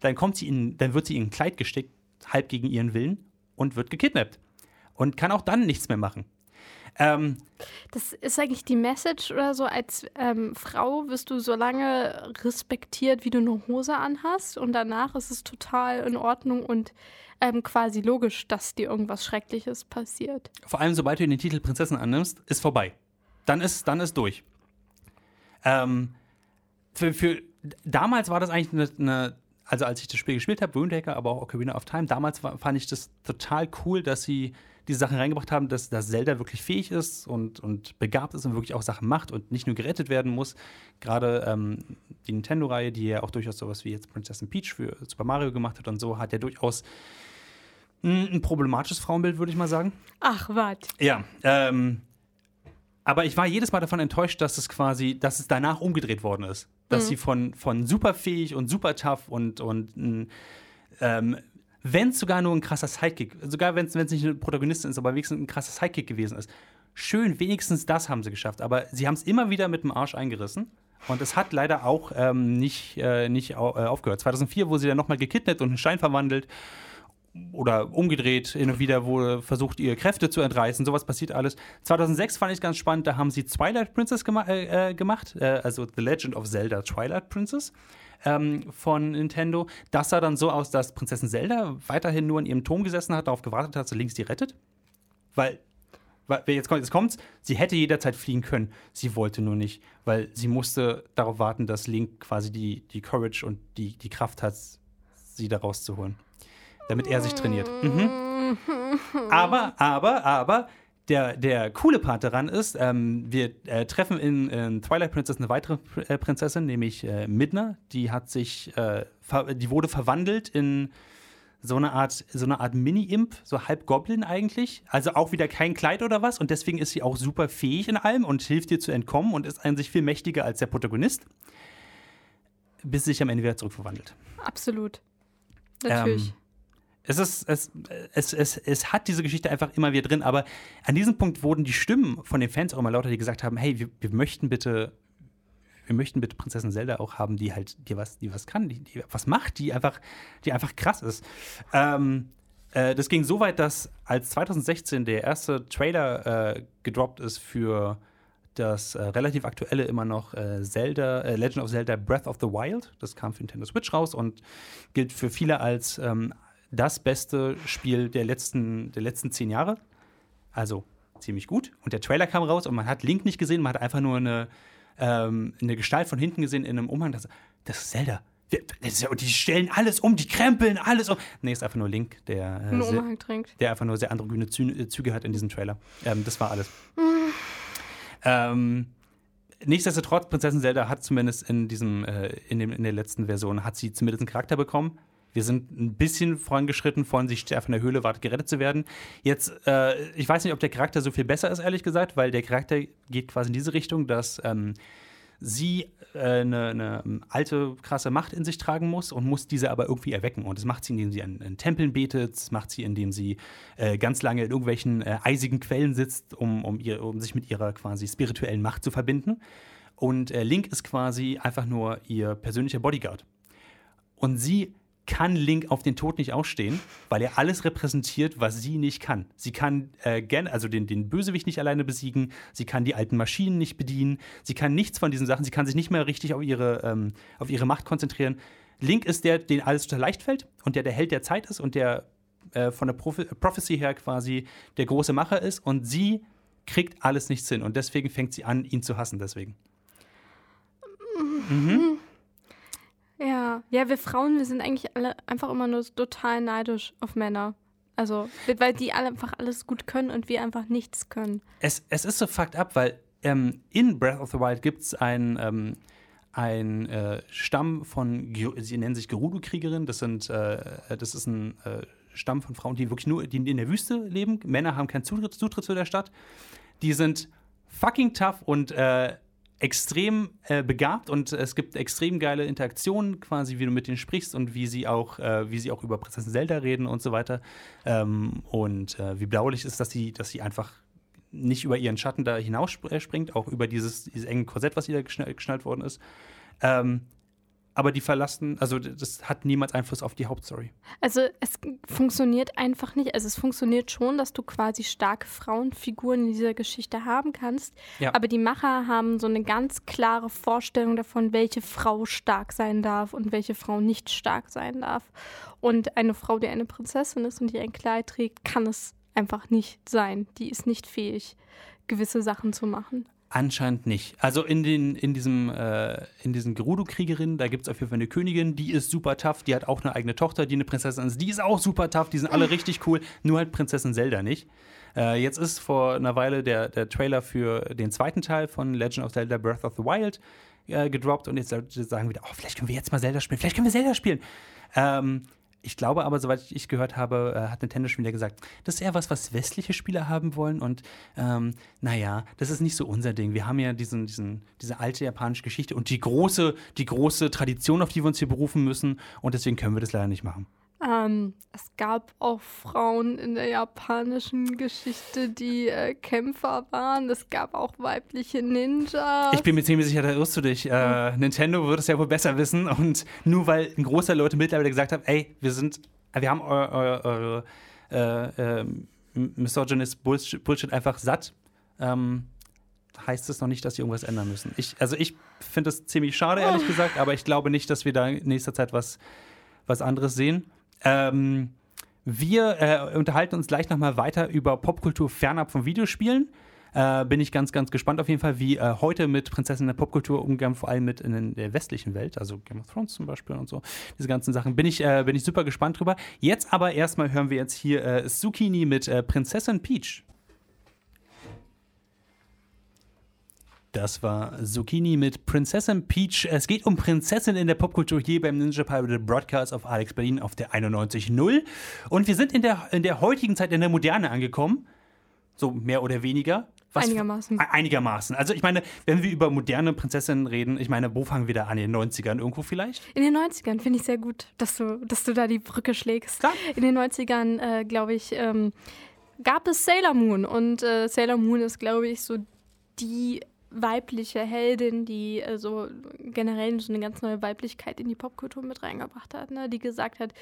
Dann kommt sie in, dann wird sie in ein Kleid gesteckt, halb gegen ihren Willen und wird gekidnappt. Und kann auch dann nichts mehr machen. Ähm, das ist eigentlich die Message oder so, als ähm, Frau wirst du so lange respektiert, wie du eine Hose anhast und danach ist es total in Ordnung und ähm, quasi logisch, dass dir irgendwas Schreckliches passiert. Vor allem, sobald du den Titel Prinzessin annimmst, ist vorbei. Dann ist, dann ist durch. Ähm, für, für, damals war das eigentlich eine, eine also als ich das Spiel gespielt habe, Woundhacker, aber auch Ocarina of Time, damals war, fand ich das total cool, dass sie diese Sachen reingebracht haben, dass, dass Zelda wirklich fähig ist und, und begabt ist und wirklich auch Sachen macht und nicht nur gerettet werden muss. Gerade ähm, die Nintendo-Reihe, die ja auch durchaus sowas wie jetzt Princess Peach für Super Mario gemacht hat und so, hat ja durchaus ein, ein problematisches Frauenbild, würde ich mal sagen. Ach, was? Ja, ähm, aber ich war jedes Mal davon enttäuscht, dass es quasi, dass es danach umgedreht worden ist. Dass mhm. sie von, von super fähig und super tough und, und ähm, wenn es sogar nur ein krasser Sidekick, sogar wenn es nicht eine Protagonistin ist, aber wenigstens ein krasser Sidekick gewesen ist. Schön, wenigstens das haben sie geschafft. Aber sie haben es immer wieder mit dem Arsch eingerissen. Und es hat leider auch ähm, nicht, äh, nicht au äh, aufgehört. 2004 wurde sie dann nochmal gekidnappt und in Stein verwandelt oder umgedreht, hin und wieder wurde versucht, ihre Kräfte zu entreißen. Sowas passiert alles. 2006 fand ich ganz spannend, da haben sie Twilight Princess gema äh, äh, gemacht, äh, also The Legend of Zelda Twilight Princess. Ähm, von Nintendo. Das sah dann so aus, dass Prinzessin Zelda weiterhin nur in ihrem Turm gesessen hat, darauf gewartet hat, dass Links die rettet. Weil, weil jetzt, kommt, jetzt sie hätte jederzeit fliehen können. Sie wollte nur nicht, weil sie musste darauf warten, dass Link quasi die, die Courage und die, die Kraft hat, sie da rauszuholen damit er sich trainiert. Mhm. Aber, aber, aber, der, der coole Part daran ist, ähm, wir äh, treffen in, in, Twilight Princess eine weitere äh, Prinzessin, nämlich äh, Midna. Die hat sich, äh, die wurde verwandelt in so eine Art, so eine Art Mini-Imp, so halb Goblin eigentlich. Also auch wieder kein Kleid oder was. Und deswegen ist sie auch super fähig in allem und hilft dir zu entkommen und ist an sich viel mächtiger als der Protagonist. Bis sie sich am Ende wieder zurückverwandelt. Absolut. Natürlich. Ähm, es, ist, es, es, es, es hat diese Geschichte einfach immer wieder drin, aber an diesem Punkt wurden die Stimmen von den Fans auch immer lauter, die gesagt haben: hey, wir, wir möchten bitte wir möchten bitte Prinzessin Zelda auch haben, die halt, die was, die was kann, die, die was macht, die einfach, die einfach krass ist. Ähm, äh, das ging so weit, dass als 2016 der erste Trailer äh, gedroppt ist für das äh, relativ aktuelle immer noch äh, Zelda, äh, Legend of Zelda Breath of the Wild. Das kam für Nintendo Switch raus und gilt für viele als ähm, das beste Spiel der letzten, der letzten zehn Jahre. Also ziemlich gut. Und der Trailer kam raus und man hat Link nicht gesehen, man hat einfach nur eine, ähm, eine Gestalt von hinten gesehen in einem Umhang. Das, das ist Zelda. Die stellen alles um, die krempeln alles um. Nee, ist einfach nur Link, der, äh, trinkt. der einfach nur sehr androgyne Zü Züge hat in diesem Trailer. Ähm, das war alles. ähm, nichtsdestotrotz, Prinzessin Zelda hat zumindest in diesem, äh, in, dem, in der letzten Version, hat sie zumindest einen Charakter bekommen. Wir sind ein bisschen vorangeschritten von, einfach in der Höhle, wartet gerettet zu werden. Jetzt, äh, ich weiß nicht, ob der Charakter so viel besser ist, ehrlich gesagt, weil der Charakter geht quasi in diese Richtung, dass ähm, sie äh, eine, eine alte, krasse Macht in sich tragen muss und muss diese aber irgendwie erwecken. Und das macht sie, indem sie an, an Tempeln betet, das macht sie, indem sie äh, ganz lange in irgendwelchen äh, eisigen Quellen sitzt, um, um, ihr, um sich mit ihrer quasi spirituellen Macht zu verbinden. Und äh, Link ist quasi einfach nur ihr persönlicher Bodyguard. Und sie kann Link auf den Tod nicht ausstehen, weil er alles repräsentiert, was sie nicht kann. Sie kann äh, gern, also den, den Bösewicht nicht alleine besiegen, sie kann die alten Maschinen nicht bedienen, sie kann nichts von diesen Sachen, sie kann sich nicht mehr richtig auf ihre, ähm, auf ihre Macht konzentrieren. Link ist der, den alles total leicht fällt und der der Held der Zeit ist und der äh, von der Prophe Prophecy her quasi der große Macher ist und sie kriegt alles nichts hin und deswegen fängt sie an, ihn zu hassen deswegen. Mhm. Ja, ja, wir Frauen, wir sind eigentlich alle einfach immer nur total neidisch auf Männer. Also, weil die alle einfach alles gut können und wir einfach nichts können. Es, es ist so fucked up, weil ähm, in Breath of the Wild gibt es ein, ähm, ein äh, Stamm von, sie nennen sich Gerudo-Kriegerinnen, das sind, äh, das ist ein äh, Stamm von Frauen, die wirklich nur die in der Wüste leben. Männer haben keinen Zutritt, Zutritt zu der Stadt. Die sind fucking tough und äh, extrem äh, begabt und es gibt extrem geile Interaktionen, quasi, wie du mit denen sprichst und wie sie auch, äh, wie sie auch über Prinzessin Zelda reden und so weiter. Ähm, und äh, wie blaulich ist, dass sie, dass sie einfach nicht über ihren Schatten da hinausspringt, auch über dieses, dieses enge Korsett, was ihr da geschnallt, geschnallt worden ist. Ähm, aber die verlassen, also das hat niemals Einfluss auf die Hauptstory. Also es funktioniert einfach nicht. Also es funktioniert schon, dass du quasi starke Frauenfiguren in dieser Geschichte haben kannst. Ja. Aber die Macher haben so eine ganz klare Vorstellung davon, welche Frau stark sein darf und welche Frau nicht stark sein darf. Und eine Frau, die eine Prinzessin ist und die ein Kleid trägt, kann es einfach nicht sein. Die ist nicht fähig, gewisse Sachen zu machen. Anscheinend nicht. Also in, den, in diesem äh, in diesen Gerudo-Kriegerinnen, da gibt es auf jeden Fall eine Königin, die ist super tough, die hat auch eine eigene Tochter, die eine Prinzessin ist, die ist auch super tough, die sind alle richtig cool, nur halt Prinzessin Zelda nicht. Äh, jetzt ist vor einer Weile der, der Trailer für den zweiten Teil von Legend of Zelda Breath of the Wild äh, gedroppt und jetzt sagen wieder, oh, vielleicht können wir jetzt mal Zelda spielen, vielleicht können wir Zelda spielen. Ähm, ich glaube aber, soweit ich gehört habe, äh, hat Nintendo schon wieder gesagt, das ist eher was, was westliche Spieler haben wollen. Und ähm, naja, das ist nicht so unser Ding. Wir haben ja diesen, diesen, diese alte japanische Geschichte und die große, die große Tradition, auf die wir uns hier berufen müssen. Und deswegen können wir das leider nicht machen. Ähm, es gab auch Frauen in der japanischen Geschichte, die äh, Kämpfer waren. Es gab auch weibliche Ninjas. Ich bin mir ziemlich sicher, da irrst du dich. Äh, Nintendo wird es ja wohl besser wissen. Und nur weil ein großer Leute mittlerweile gesagt haben, ey, wir sind, wir haben eure, eure, eure äh, äh, Misogynist Bullshit einfach satt, ähm, heißt es noch nicht, dass sie irgendwas ändern müssen. Ich, also ich finde das ziemlich schade, ehrlich gesagt, aber ich glaube nicht, dass wir da in nächster Zeit was, was anderes sehen. Ähm, wir äh, unterhalten uns gleich nochmal weiter über Popkultur fernab von Videospielen. Äh, bin ich ganz, ganz gespannt auf jeden Fall, wie äh, heute mit Prinzessin der Popkultur umgegangen, vor allem mit in der westlichen Welt, also Game of Thrones zum Beispiel und so, diese ganzen Sachen. Bin ich, äh, bin ich super gespannt drüber. Jetzt aber erstmal hören wir jetzt hier äh, Zucchini mit äh, Prinzessin Peach. Das war Zucchini mit Prinzessin Peach. Es geht um Prinzessin in der Popkultur hier beim Ninja Pirate Broadcast auf Alex Berlin auf der 91.0. Und wir sind in der, in der heutigen Zeit in der Moderne angekommen. So mehr oder weniger. Was einigermaßen. Einigermaßen. Also ich meine, wenn wir über moderne Prinzessinnen reden, ich meine, wo fangen wir da an? In den 90ern irgendwo vielleicht? In den 90ern finde ich sehr gut, dass du, dass du da die Brücke schlägst. Klar. In den 90ern, äh, glaube ich, ähm, gab es Sailor Moon. Und äh, Sailor Moon ist, glaube ich, so die weibliche Heldin, die äh, so generell so eine ganz neue Weiblichkeit in die Popkultur mit reingebracht hat, ne? die gesagt hat,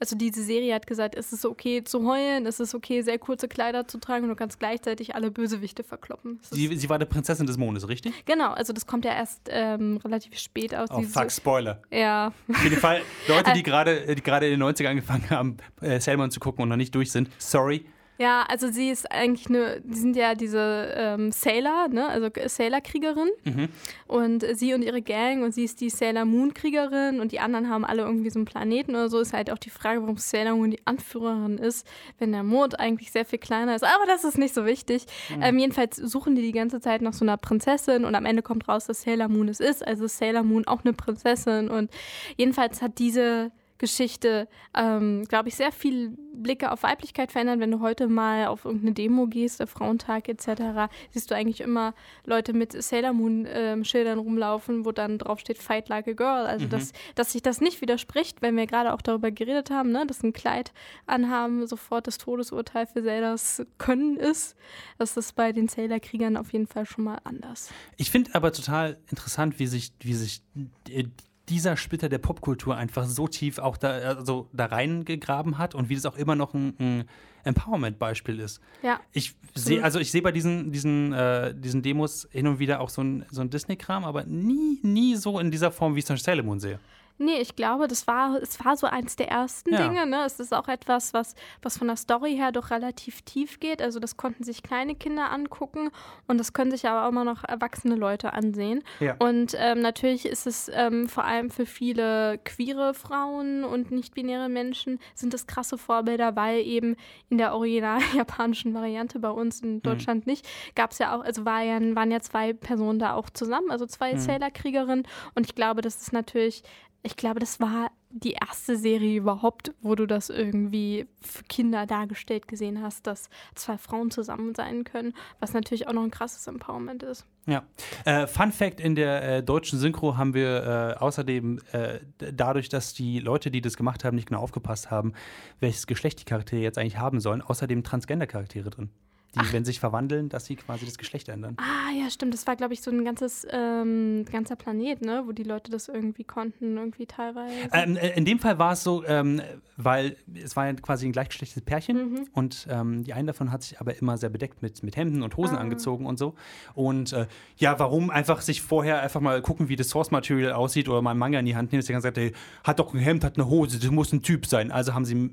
also diese Serie hat gesagt, es ist okay zu heulen, es ist okay, sehr kurze Kleider zu tragen und du kannst gleichzeitig alle Bösewichte verkloppen. Sie, sie war die Prinzessin des Mondes, richtig? Genau, also das kommt ja erst ähm, relativ spät aus. Oh, fuck, Spoiler. Ja. Auf jeden Fall, Leute, die gerade die in den 90ern angefangen haben, äh, Salmon zu gucken und noch nicht durch sind, sorry, ja, also sie ist eigentlich eine, die sind ja diese ähm, Sailor, ne, also Sailor-Kriegerin. Mhm. Und sie und ihre Gang und sie ist die Sailor Moon-Kriegerin und die anderen haben alle irgendwie so einen Planeten oder so. Ist halt auch die Frage, warum Sailor Moon die Anführerin ist, wenn der Mond eigentlich sehr viel kleiner ist. Aber das ist nicht so wichtig. Mhm. Ähm, jedenfalls suchen die die ganze Zeit nach so einer Prinzessin und am Ende kommt raus, dass Sailor Moon es ist. Also ist Sailor Moon auch eine Prinzessin und jedenfalls hat diese Geschichte, ähm, glaube ich, sehr viel Blicke auf Weiblichkeit verändert. Wenn du heute mal auf irgendeine Demo gehst, der Frauentag etc., siehst du eigentlich immer Leute mit Sailor Moon-Schildern ähm, rumlaufen, wo dann drauf steht Fight like a girl. Also, mhm. dass, dass sich das nicht widerspricht, wenn wir gerade auch darüber geredet haben, ne, dass ein Kleid anhaben sofort das Todesurteil für Sailors Können ist. Das ist bei den Sailor-Kriegern auf jeden Fall schon mal anders. Ich finde aber total interessant, wie sich, wie sich äh, dieser Splitter der Popkultur einfach so tief auch da, also da reingegraben hat und wie das auch immer noch ein, ein Empowerment-Beispiel ist. Ja. Ich sehe, also ich sehe bei diesen, diesen, äh, diesen Demos hin und wieder auch so ein, so ein Disney-Kram, aber nie, nie so in dieser Form, wie ich es in Sailor Moon sehe. Nee, ich glaube, das war, es war so eins der ersten ja. Dinge. Ne? Es ist auch etwas, was, was von der Story her doch relativ tief geht. Also das konnten sich kleine Kinder angucken und das können sich aber auch immer noch erwachsene Leute ansehen. Ja. Und ähm, natürlich ist es ähm, vor allem für viele queere Frauen und nicht-binäre Menschen sind das krasse Vorbilder, weil eben in der original japanischen Variante bei uns in mhm. Deutschland mhm. nicht, gab es ja auch, also war ja, waren ja zwei Personen da auch zusammen, also zwei mhm. Sailor-Kriegerinnen und ich glaube, das ist natürlich ich glaube, das war die erste Serie überhaupt, wo du das irgendwie für Kinder dargestellt gesehen hast, dass zwei Frauen zusammen sein können, was natürlich auch noch ein krasses Empowerment ist. Ja. Äh, Fun Fact: In der äh, deutschen Synchro haben wir äh, außerdem äh, dadurch, dass die Leute, die das gemacht haben, nicht genau aufgepasst haben, welches Geschlecht die Charaktere jetzt eigentlich haben sollen, außerdem Transgender-Charaktere drin die, Ach. wenn sich verwandeln, dass sie quasi das Geschlecht ändern. Ah, ja, stimmt. Das war, glaube ich, so ein ganzes, ähm, ganzer Planet, ne? wo die Leute das irgendwie konnten, irgendwie teilweise. Ähm, äh, in dem Fall war es so, ähm, weil es war ja quasi ein gleichgeschlechtliches Pärchen mhm. und ähm, die eine davon hat sich aber immer sehr bedeckt mit, mit Hemden und Hosen ah. angezogen und so. Und äh, ja, warum einfach sich vorher einfach mal gucken, wie das Source Material aussieht oder mal einen Manga in die Hand nehmen, dass der gesagt hat, hey, hat doch ein Hemd, hat eine Hose, das muss ein Typ sein. Also haben sie,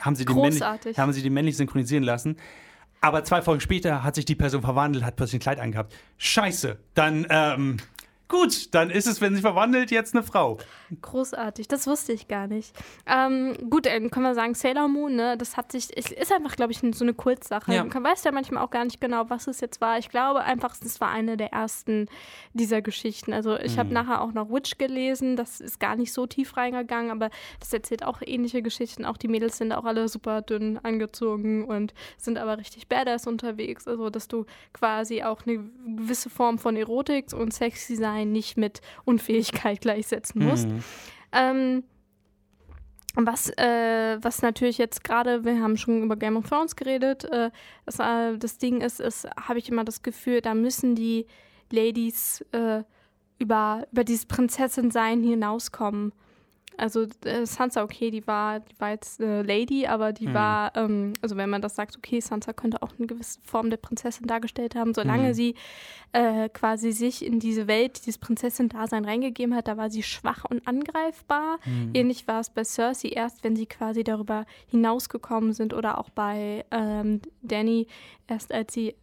haben sie, den, männlich, haben sie den männlich synchronisieren lassen. Aber zwei Folgen später hat sich die Person verwandelt, hat plötzlich ein Kleid angehabt. Scheiße. Dann, ähm, Gut, dann ist es, wenn sie verwandelt, jetzt eine Frau. Großartig, das wusste ich gar nicht. Ähm, gut, dann können wir sagen, Sailor Moon, ne, das hat sich, ist einfach, glaube ich, so eine Kurzsache. Ja. Man weiß ja manchmal auch gar nicht genau, was es jetzt war. Ich glaube einfach, es war eine der ersten dieser Geschichten. Also ich mhm. habe nachher auch noch Witch gelesen, das ist gar nicht so tief reingegangen, aber das erzählt auch ähnliche Geschichten. Auch die Mädels sind auch alle super dünn angezogen und sind aber richtig badass unterwegs. Also, dass du quasi auch eine gewisse Form von Erotik und sexy sein nicht mit Unfähigkeit gleichsetzen musst. Mhm. Ähm, was, äh, was natürlich jetzt gerade, wir haben schon über Game of Thrones geredet, äh, das, äh, das Ding ist, ist habe ich immer das Gefühl, da müssen die Ladies äh, über, über dieses Prinzessin-Sein hinauskommen. Also äh, Sansa, okay, die war, die war jetzt äh, Lady, aber die mhm. war, ähm, also wenn man das sagt, okay, Sansa könnte auch eine gewisse Form der Prinzessin dargestellt haben, solange mhm. sie äh, quasi sich in diese Welt, dieses Prinzessin-Dasein reingegeben hat, da war sie schwach und angreifbar. Mhm. Ähnlich war es bei Cersei erst, wenn sie quasi darüber hinausgekommen sind oder auch bei ähm, Danny erst als sie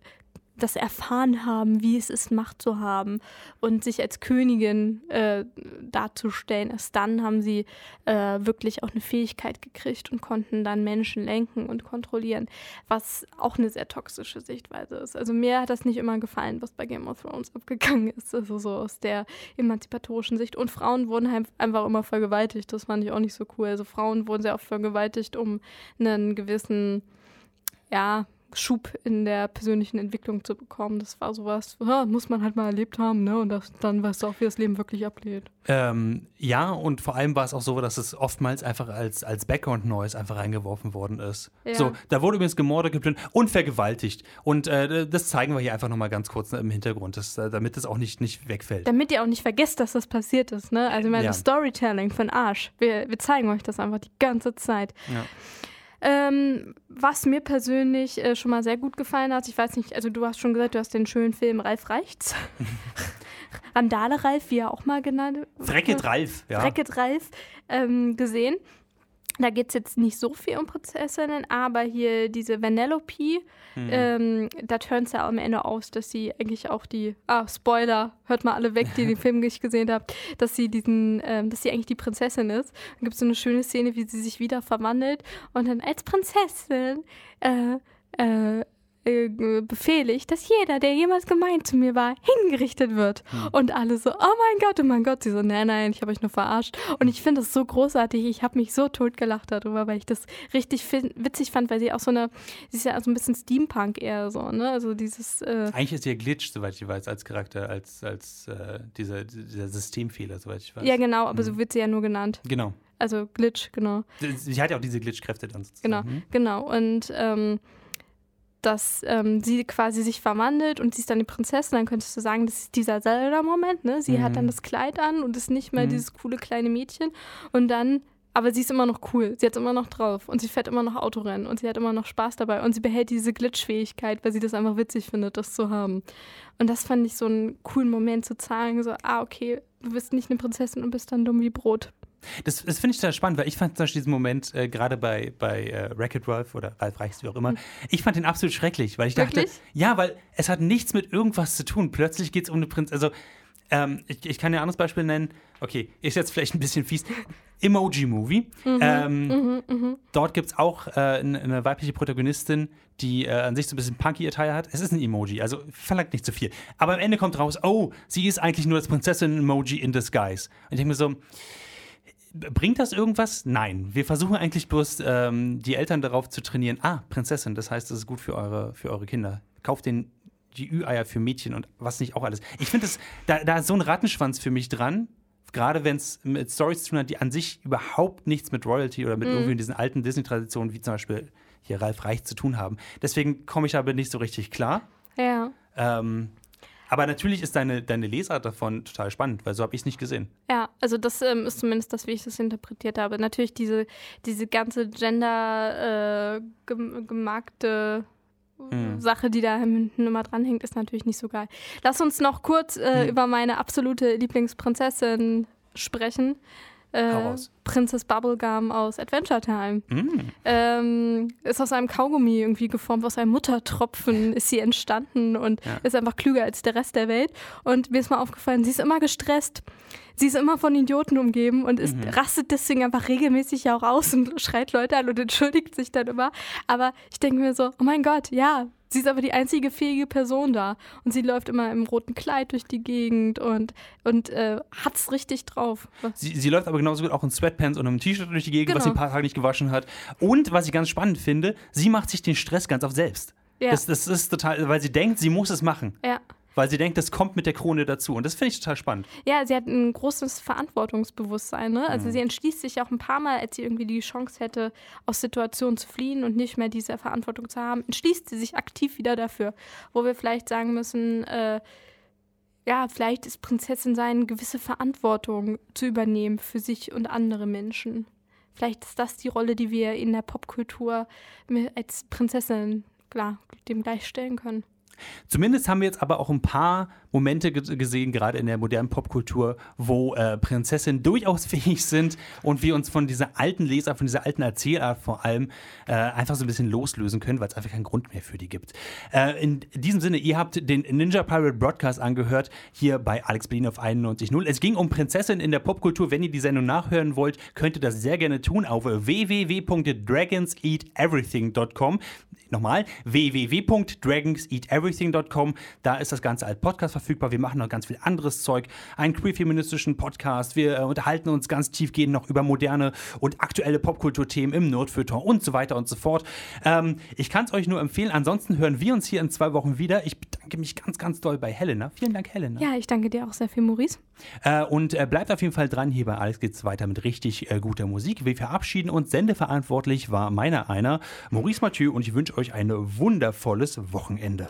das erfahren haben, wie es ist, Macht zu haben und sich als Königin äh, darzustellen. Erst dann haben sie äh, wirklich auch eine Fähigkeit gekriegt und konnten dann Menschen lenken und kontrollieren, was auch eine sehr toxische Sichtweise ist. Also mir hat das nicht immer gefallen, was bei Game of Thrones abgegangen ist, also so aus der emanzipatorischen Sicht. Und Frauen wurden halt einfach immer vergewaltigt, das fand ich auch nicht so cool. Also Frauen wurden sehr oft vergewaltigt, um einen gewissen, ja, Schub in der persönlichen Entwicklung zu bekommen. Das war sowas, ja, muss man halt mal erlebt haben, ne? Und das, dann weißt du auch, wie das Leben wirklich abgeht. Ähm, ja, und vor allem war es auch so, dass es oftmals einfach als, als Background-Noise einfach reingeworfen worden ist. Ja. So, da wurde übrigens gemordet, geplündert und vergewaltigt. Und äh, das zeigen wir hier einfach nochmal ganz kurz im Hintergrund, das, äh, damit es auch nicht, nicht wegfällt. Damit ihr auch nicht vergesst, dass das passiert ist, ne? Also ich meine, Ja. das Storytelling von Arsch. Wir, wir zeigen euch das einfach die ganze Zeit. Ja. Ähm, was mir persönlich äh, schon mal sehr gut gefallen hat, ich weiß nicht, also du hast schon gesagt, du hast den schönen Film Ralf Reichts. Randale Ralf, wie er auch mal genannt Frecket Ralf, ja. Frecket Ralf ähm, gesehen. Da geht es jetzt nicht so viel um Prinzessinnen, aber hier diese Vanellope, Hm. ähm, da turnt es ja am Ende aus, dass sie eigentlich auch die, ah, Spoiler, hört mal alle weg, die den Film nicht gesehen habt, dass sie diesen, ähm, dass sie eigentlich die Prinzessin ist. Dann gibt es so eine schöne Szene, wie sie sich wieder verwandelt und dann als Prinzessin äh, äh, äh, befehligt, dass jeder, der jemals gemein zu mir war, hingerichtet wird. Und alle so, oh mein Gott, oh mein Gott. Sie so, nein, nein, ich habe euch nur verarscht. Und ich finde das so großartig. Ich habe mich so totgelacht darüber, weil ich das richtig witzig fand, weil sie auch so eine, sie ist ja so ein bisschen Steampunk eher so, ne? Also dieses, äh, Eigentlich ist sie ja Glitch, soweit ich weiß, als Charakter, als, als äh, dieser, dieser Systemfehler, soweit ich weiß. ja genau, aber so wird sie ja nur genannt. Genau. Also Glitch, genau. Sie hat ja auch diese Glitch-Kräfte dann sozusagen. Genau, Hm? genau. Und ähm, dass ähm, sie quasi sich verwandelt und sie ist dann die Prinzessin, dann könntest du sagen, das ist dieser Zelda-Moment, ne? Sie hat dann das Kleid an und ist nicht mehr Mhm. dieses coole kleine Mädchen. Und dann, aber sie ist immer noch cool, sie hat immer noch drauf und sie fährt immer noch Autorennen und sie hat immer noch Spaß dabei und sie behält diese Glitch-Fähigkeit, weil sie das einfach witzig findet, das zu haben. Und das fand ich so einen coolen Moment zu zeigen, so, ah, okay, du bist nicht eine Prinzessin und bist dann dumm wie Brot. Das, das finde ich total spannend, weil ich fand zum Beispiel diesen Moment äh, gerade bei, bei äh, Wreck-It Ralph oder Ralf Reichs, wie auch immer, ich fand den absolut schrecklich, weil ich dachte, Wirklich? ja, weil es hat nichts mit irgendwas zu tun. Plötzlich geht es um eine Prinz, also ähm, ich, ich kann dir ein anderes Beispiel nennen. Okay, ist jetzt vielleicht ein bisschen fies. Emoji-Movie. ähm, Dort gibt es auch äh, eine, weibliche Protagonistin, die äh, an sich so ein bisschen punky Attire hat. Es ist ein Emoji, also verlangt nicht zu viel. Aber am Ende kommt raus, oh, sie ist eigentlich nur das Prinzessin-Emoji in disguise. Und ich denke mir so, Bringt das irgendwas? Nein. Wir versuchen eigentlich bloß, ähm, die Eltern darauf zu trainieren. Ah, Prinzessin, das heißt, das ist gut für eure, für eure Kinder. Kauft den die Ü-Eier für Mädchen und was nicht auch alles. Ich finde, da, da ist so ein Rattenschwanz für mich dran. Gerade wenn es mit Stories zu tun hat, die an sich überhaupt nichts mit Royalty oder mit irgendwie diesen alten Disney-Traditionen, wie zum Beispiel hier Ralf Reich, zu tun haben. Deswegen komme ich aber nicht so richtig klar. Ja. Ähm, aber natürlich ist deine, deine Lesart davon total spannend, weil so habe ich es nicht gesehen. Ja, also das ähm, ist zumindest das, wie ich das interpretiert habe. Natürlich diese, diese ganze gender äh, gemarkte Hm. Sache, die da hinten immer dranhängt, ist natürlich nicht so geil. Lass uns noch kurz äh, Hm. über meine absolute Lieblingsprinzessin sprechen. Äh, Hau raus. Princess Bubblegum aus Adventure Time. Mm. Ähm, ist aus einem Kaugummi irgendwie geformt, aus einem Muttertropfen ist sie entstanden und Ja. ist einfach klüger als der Rest der Welt. Und mir ist mal aufgefallen, sie ist immer gestresst. Sie ist immer von Idioten umgeben und ist, rastet deswegen einfach regelmäßig auch aus und schreit Leute an und entschuldigt sich dann immer. Aber ich denke mir so, oh mein Gott, ja, sie ist aber die einzige fähige Person da. Und sie läuft immer im roten Kleid durch die Gegend und, und äh, hat's richtig drauf. Sie, sie läuft aber genauso gut auch in Sweatpants und einem T-Shirt durch die Gegend, was sie ein Genau. paar Tage nicht gewaschen hat. Und was ich ganz spannend finde, sie macht sich den Stress ganz auf selbst. Ja. Das, das ist total, weil sie denkt, sie muss es machen. Ja. Weil sie denkt, das kommt mit der Krone dazu. Und das finde ich total spannend. Ja, sie hat ein großes Verantwortungsbewusstsein. Ne? Also Mhm. sie entschließt sich auch ein paar Mal, als sie irgendwie die Chance hätte, aus Situationen zu fliehen und nicht mehr diese Verantwortung zu haben, entschließt sie sich aktiv wieder dafür. Wo wir vielleicht sagen müssen, äh, ja, vielleicht ist Prinzessin sein, gewisse Verantwortung zu übernehmen für sich und andere Menschen. Vielleicht ist das die Rolle, die wir in der Popkultur als Prinzessin klar, dem gleichstellen können. Zumindest haben wir jetzt aber auch ein paar Momente ge gesehen, gerade in der modernen Popkultur, wo äh, Prinzessinnen durchaus fähig sind und wir uns von dieser alten Lesart, von dieser alten Erzählart vor allem äh, einfach so ein bisschen loslösen können, weil es einfach keinen Grund mehr für die gibt. Äh, in diesem Sinne, ihr habt den Ninja Pirate Broadcast angehört, hier bei Alex Berlin auf 91.0. Es ging um Prinzessinnen in der Popkultur. Wenn ihr die Sendung nachhören wollt, könnt ihr das sehr gerne tun auf www.dragonseateverything.com. Nochmal, www.dragonseateverything.com queereverything.com. Da ist das Ganze als Podcast verfügbar. Wir machen noch ganz viel anderes Zeug. Einen queer-feministischen Podcast. Wir äh, unterhalten uns ganz tiefgehend noch über moderne und aktuelle Popkulturthemen im Notfeuilleton und so weiter und so fort. Ähm, ich kann es euch nur empfehlen. Ansonsten hören wir uns hier in zwei Wochen wieder. Ich bedanke mich ganz, ganz doll bei Helena. Vielen Dank, Helena. Ja, ich danke dir auch sehr viel, Maurice. Äh, und äh, bleibt auf jeden Fall dran. Hier bei Alex geht es weiter mit richtig äh, guter Musik. Wir verabschieden uns. Sendeverantwortlich war meiner einer, Maurice Mathieu. Und ich wünsche euch ein wundervolles Wochenende.